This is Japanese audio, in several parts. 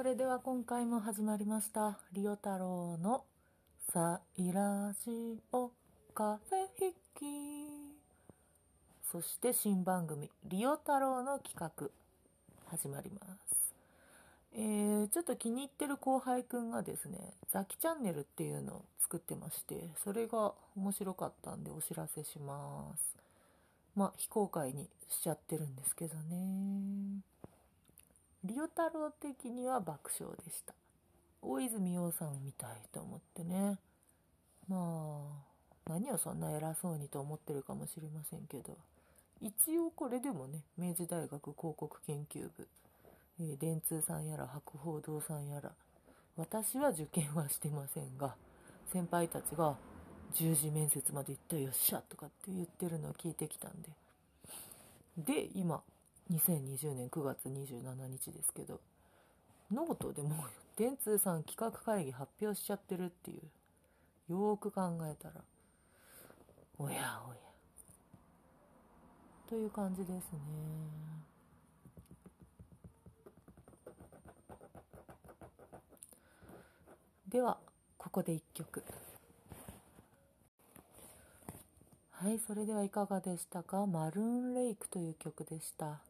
それでは今回も始まりましたリオ太郎のサイラジオカフェ筆記そして新番組リオ太郎の企画始まります。えー、ちょっと気に入ってる後輩くんがですねザキチャンネルっていうのを作ってましてそれが面白かったんでお知らせします。まあ非公開にしちゃってるんですけどね。リオ太郎的には爆笑でした。大泉洋さんを見たいと思ってね。まあ何をそんな偉そうにと思ってるかもしれませんけど。一応これでもね明治大学広告研究部、え、電通さんやら博報堂さんやら。私は受験はしてませんが先輩たちが10時面接まで行ったよっしゃとかって言ってるのを聞いてきたんで。で今2020年9月27日ですけどノートでも電通さん企画会議発表しちゃってるっていう。よーく考えたら。おやおや。という感じですね。ではここで1曲。はいそれではいかがでしたか？マルーンレイクという曲でした。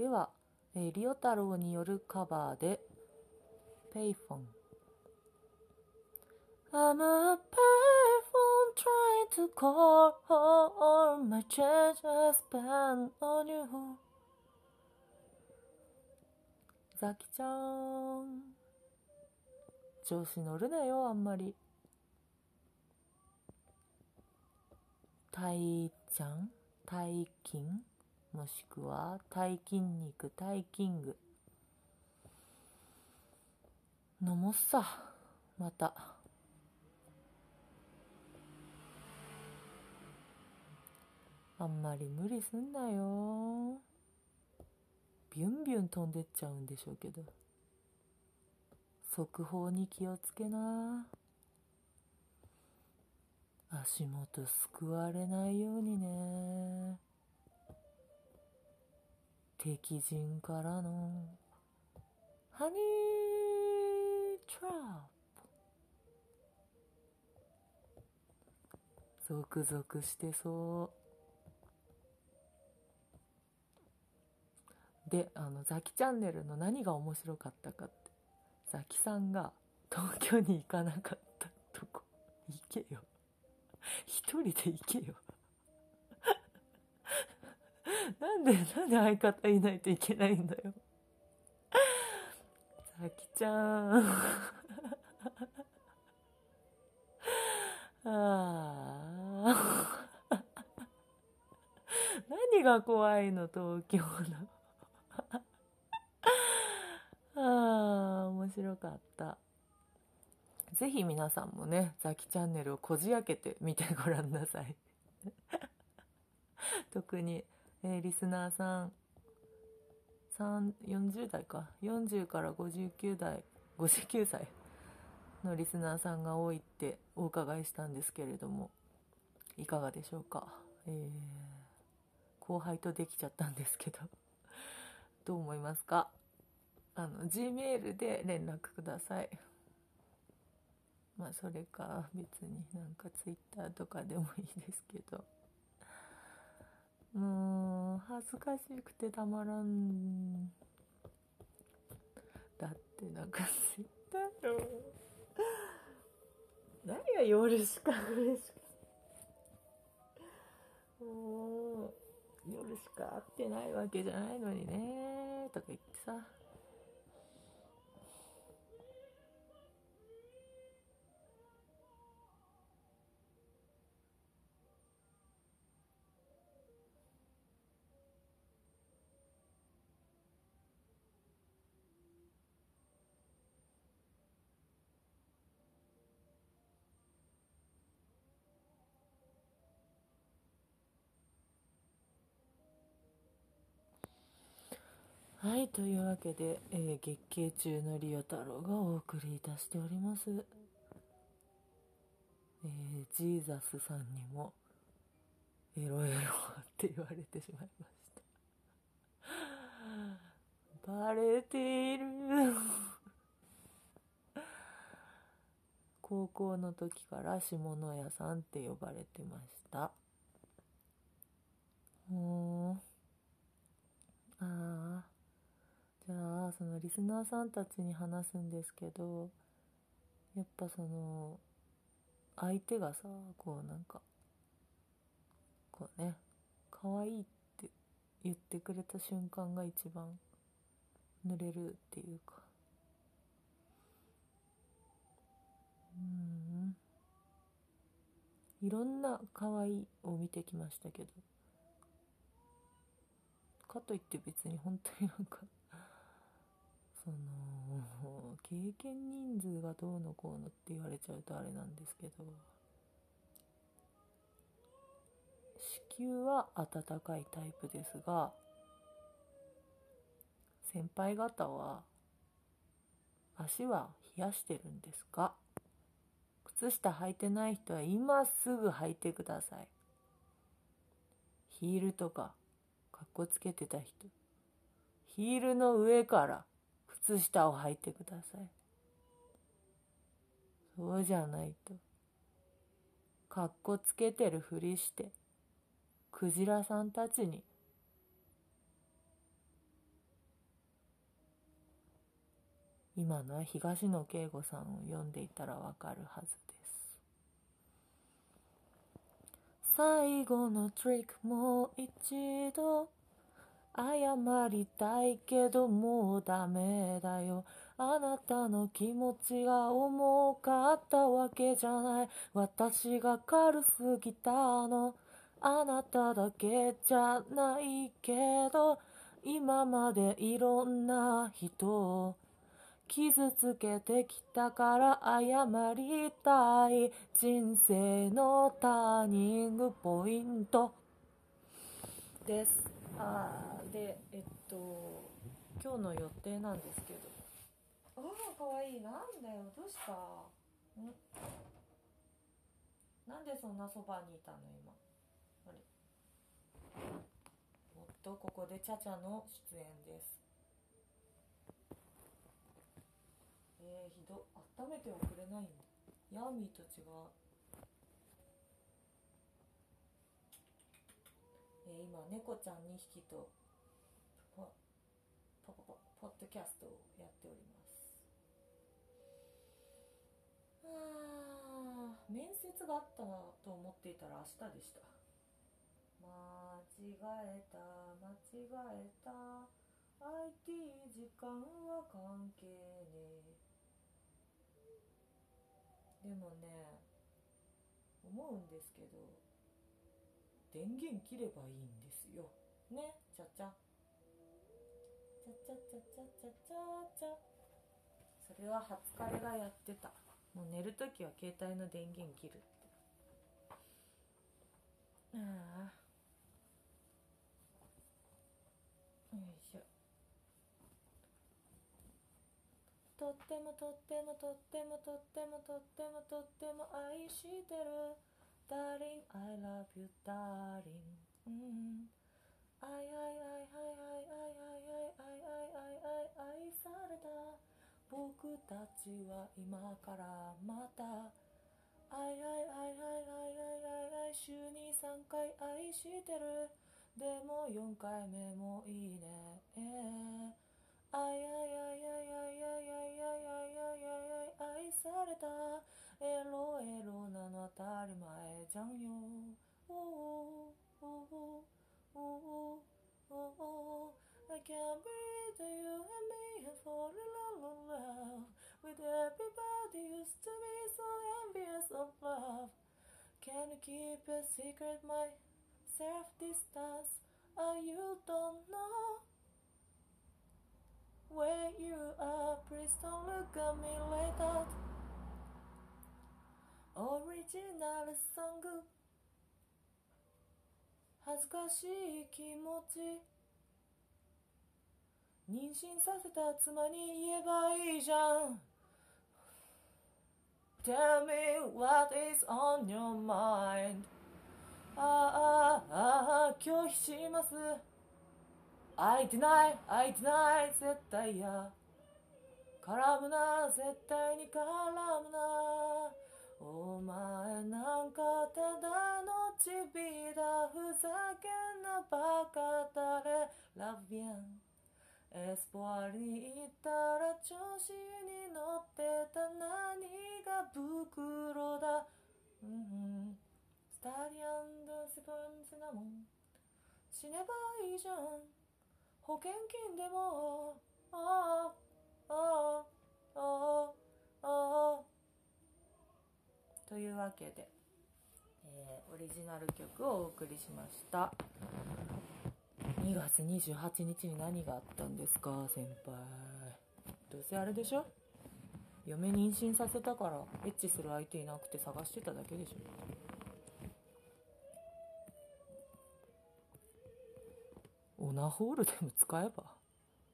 では、えー、リオ太郎によるカバーで、ペイフォン。I'm a payphone trying to call all my ザキちゃーん。調子乗るなよ、あんまり。タイちゃん？タイキン？もしくは体筋肉体筋具飲もっさ。また。あんまり無理すんなよ。ビュンビュン飛んでっちゃうんでしょうけど。速報に気をつけな。足元すくわれないようにね。敵陣からのハニートラップゾクゾクしてそう。であのザキチャンネルの何が面白かったかって。ザキさんが東京に行かなかったとこ。行けよ。一人で行けよ。なんで、なんで相方いないといけないんだよ。さきちゃん。ああ。何が怖いの、東京の。ああ、面白かった。ぜひ皆さんもね、ザキチャンネルをこじ開けて見てごらんなさい。特にえー、リスナーさん。40代か。40から59代。59歳のリスナーさんが多いってお伺いしたんですけれどもいかがでしょうか、えー、後輩とできちゃったんですけど。どう思いますか？あの G メールで連絡ください。まあそれか別になんか Twitter とかでもいいですけど。もう恥ずかしくてたまらんだってなんか知ったよ何が夜しか嬉しくもう夜しか会ってないわけじゃないのにねとか言ってさ。はい、というわけで、えー、月経中のリオ太郎がお送りいたしております。えー、ジーザスさんにも、エロエロって言われてしまいました。バレている。高校の時から下野屋さんって呼ばれてましたうーんああじゃあそのリスナーさんたちに話すんですけどやっぱその相手がさこうなんかこうね可愛いって言ってくれた瞬間が一番濡れるっていうか。うん。いろんな可愛いを見てきましたけど。かといって別に本当になんかその経験人数がどうのこうのって言われちゃうとあれなんですけど子宮は温かいタイプですが先輩方は足は冷やしてるんですか靴下履いてない人は今すぐ履いてください。ヒールとかかっこつけてた人。ヒールの上から靴下を履いてください。そうじゃないと。かっこつけてるふりしてクジラさんたちに。今のは東野圭吾さんを読んでいたらわかるはずです。最後のトリックもう一度。謝りたいけどもうダメだよ。あなたの気持ちが重かったわけじゃない。私が軽すぎたのあなただけじゃないけど今までいろんな人を傷つけてきたから謝りたい人生のターニングポイントです。あでえっと今日の予定なんですけど。ああかわいい。なんだよ。どうした？ん？なんでそんなそばにいたの今？あれ。おっとここでチャチャの出演です。えー、ひど。温めておくれないんだヤーミーと違う。えー、今猫ちゃん2匹とポポポッドキャストをやっております。あ面接があったなと思っていたら明日でした。間違えた間違えた。IT 時間は関係ねえ。でもね思うんですけど電源切ればいいんですよ。ねちゃちゃ。ちゃちゃちゃちゃちゃちゃちゃ。それは初彼がやってた。もう寝るときは携帯の電源切るって。ああよいしょ。とってもとってもとってもとってもとってもとっても愛してる。Darling I love you darling うん。愛愛愛愛愛愛愛愛愛愛愛愛された僕たちは今からまた愛愛愛愛愛愛愛愛週に3回愛してるでも4回目もいいね愛愛愛愛愛愛愛愛愛愛愛されたエロエロなの当たり前じゃんよおおおお Oh, oh, ooh. I can't breathe you and me and fall in love, love, love with everybody used to be so envious of love. Can you keep a secret, my self distance? Oh, you don't know where you are. Please don't look at me like that. Original song. 恥ずかしい気持ち。妊娠させた妻に言えばいいじゃん。Tell me what is on your mind. ああああ拒否します。I deny I deny 絶対や絡むな絶対に絡むな。お前なんかただのちびだふざけんなバカだれラビアン。エスポアに行ったら調子に乗ってた。何が袋だ？うんスタディアンドスポンスなもん。死ねばいいじゃん。保険金でも。ああああああああ。というわけで、えーオリジナル曲をお送りしました。2月28日に何があったんですか先輩。どうせあれでしょ？嫁妊娠させたからエッチする相手いなくて探してただけでしょ。オナホールでも使えば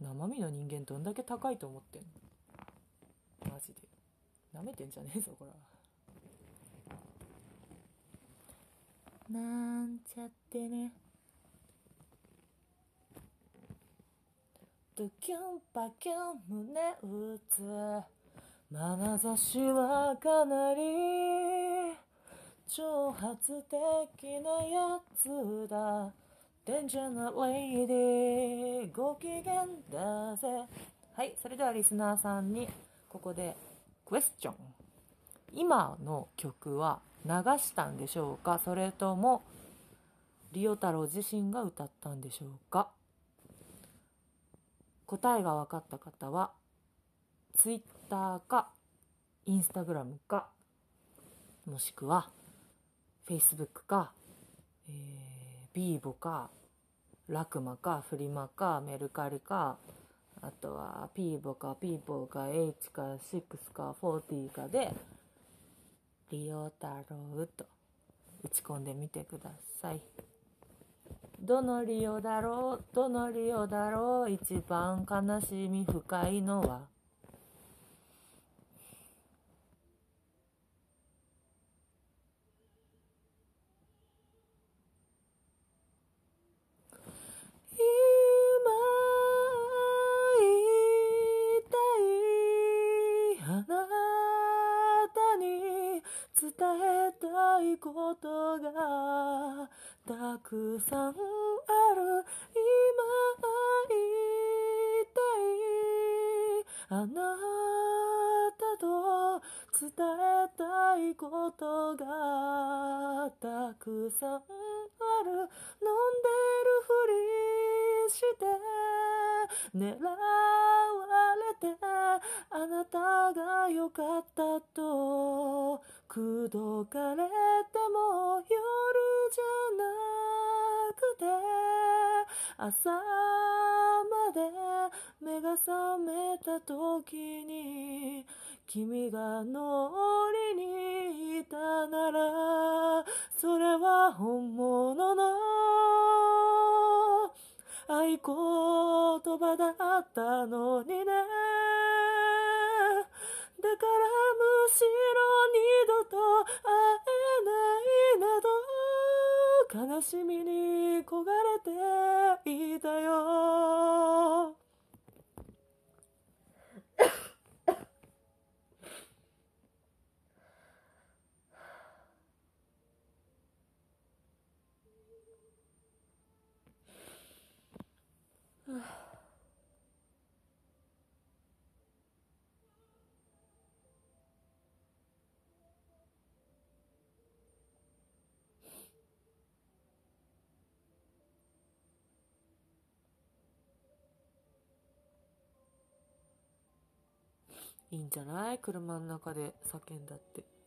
生身の人間どんだけ高いと思ってんの？マジで。舐めてんじゃねえぞこれなんちゃってね。ドキュンパキュン胸打つ。眼差しはかなり。挑発的なやつだ。デンジャーなレイディー。ご機嫌だぜ。はいそれではリスナーさんにここでクエスチョン。今の曲は流したんでしょうか？それともリオ太郎自身が歌ったんでしょうか？答えが分かった方は Twitter か Instagram かもしくは Facebook か、えー、ビーボかラクマかフリマかメルカリかあとはピーボかピーボか H か6か40かで利用太郎と。打ち込んでみてください。どの利用だろう？どの利用だろう？一番悲しみ深いのは今言いたいあなたに伝えたいことがたくさんある。今言いたいあなたと伝えたいことがたくさんある飲んでるふりして狙われてあなたが良かったと口説かれても夜じゃなくて朝まで目が覚めた時に君が脳裏にいたならそれは本物の合言葉だったのにね。だからむしろ二度と会えないなど悲しみに焦がれていたよ。いいんじゃない？車の中で叫んだって。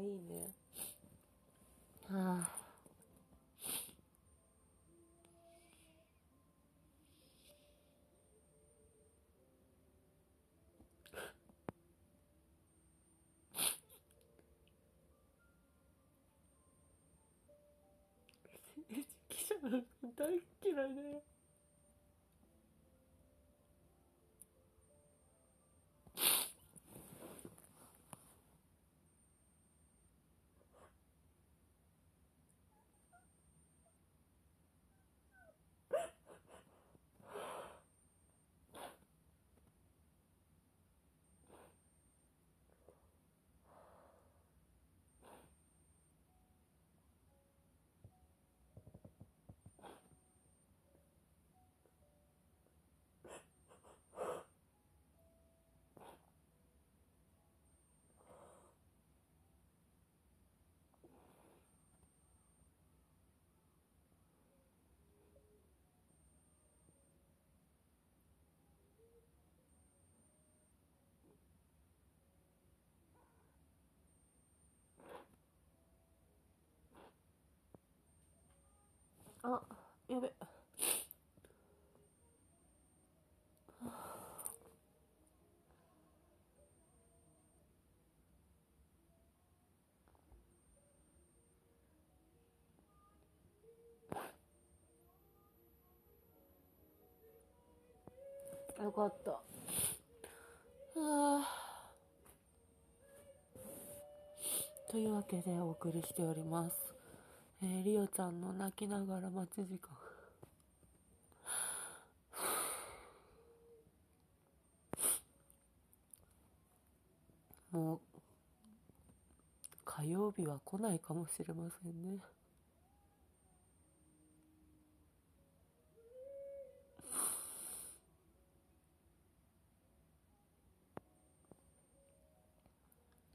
いいね。はあ。大嫌いだよ。あやべ。よかった。というわけでお送りしております。えー、リオちゃんの泣きながら待ち時間。もう火曜日は来ないかもしれませんね。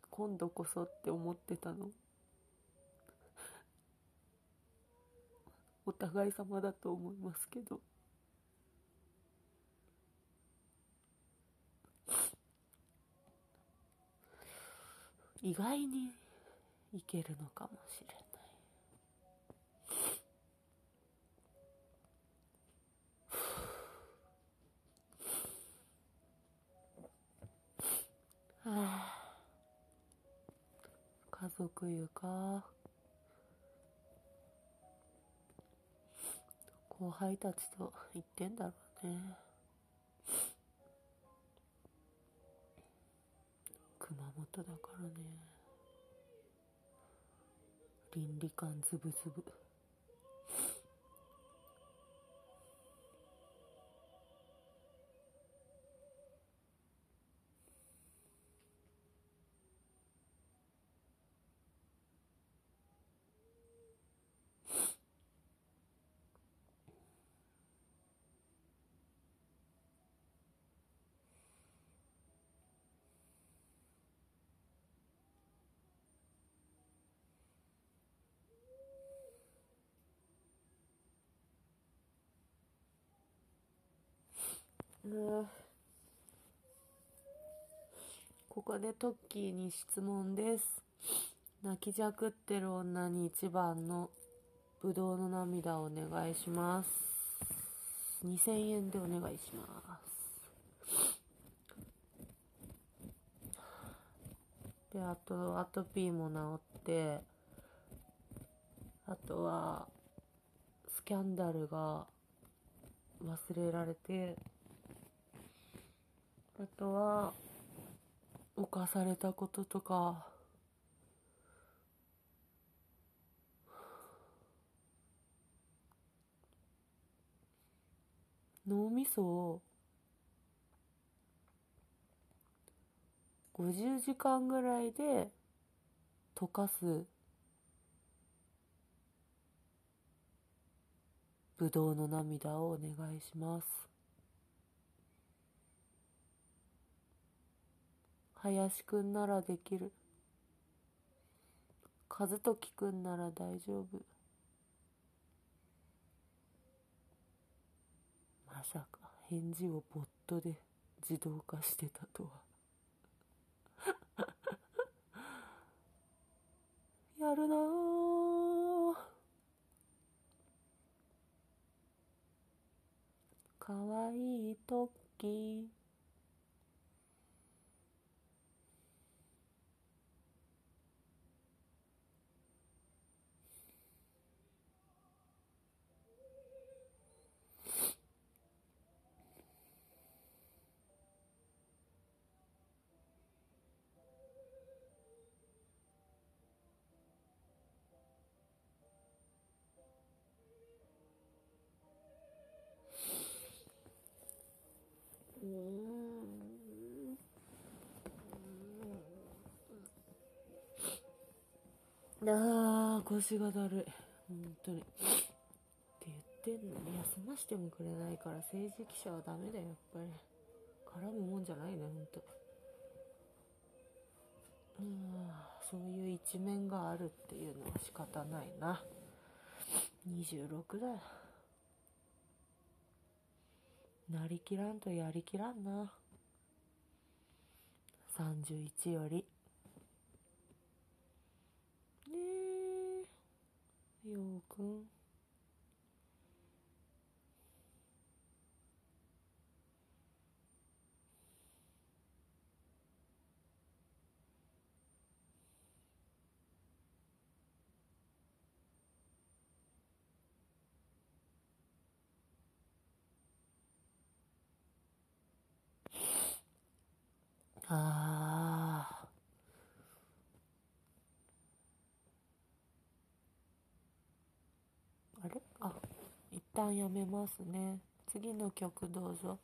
今度こそって思ってたの。互い様だと思いますけど。意外にいけるのかもしれない。は あ家族湯か？後輩たちと言ってんだろうね。熊本だからね。倫理観ズブズブ。ここでトッキーに質問です。泣きじゃくってる女に一番のぶどうの涙をお願いします。2000円でお願いします。であとアトピーも治ってあとはスキャンダルが忘れられてあとは犯されたこととか。脳みそを50時間ぐらいで溶かす。ぶどうの涙をお願いします。林くんならできる。和時くんなら大丈夫。まさか返事をボットで自動化してたとは。やるなかわいいト腰がだるい。本当に。って言ってんの。に休ましてもくれないから政治記者はダメだよやっぱり。絡むもんじゃないねほんとうんそういう一面があるっていうのは仕方ないな。26だ。よなりきらんとやりきらんな。31より。ねえ。ようくん。ああ。あれあ、一旦やめますね。次の曲どうぞ。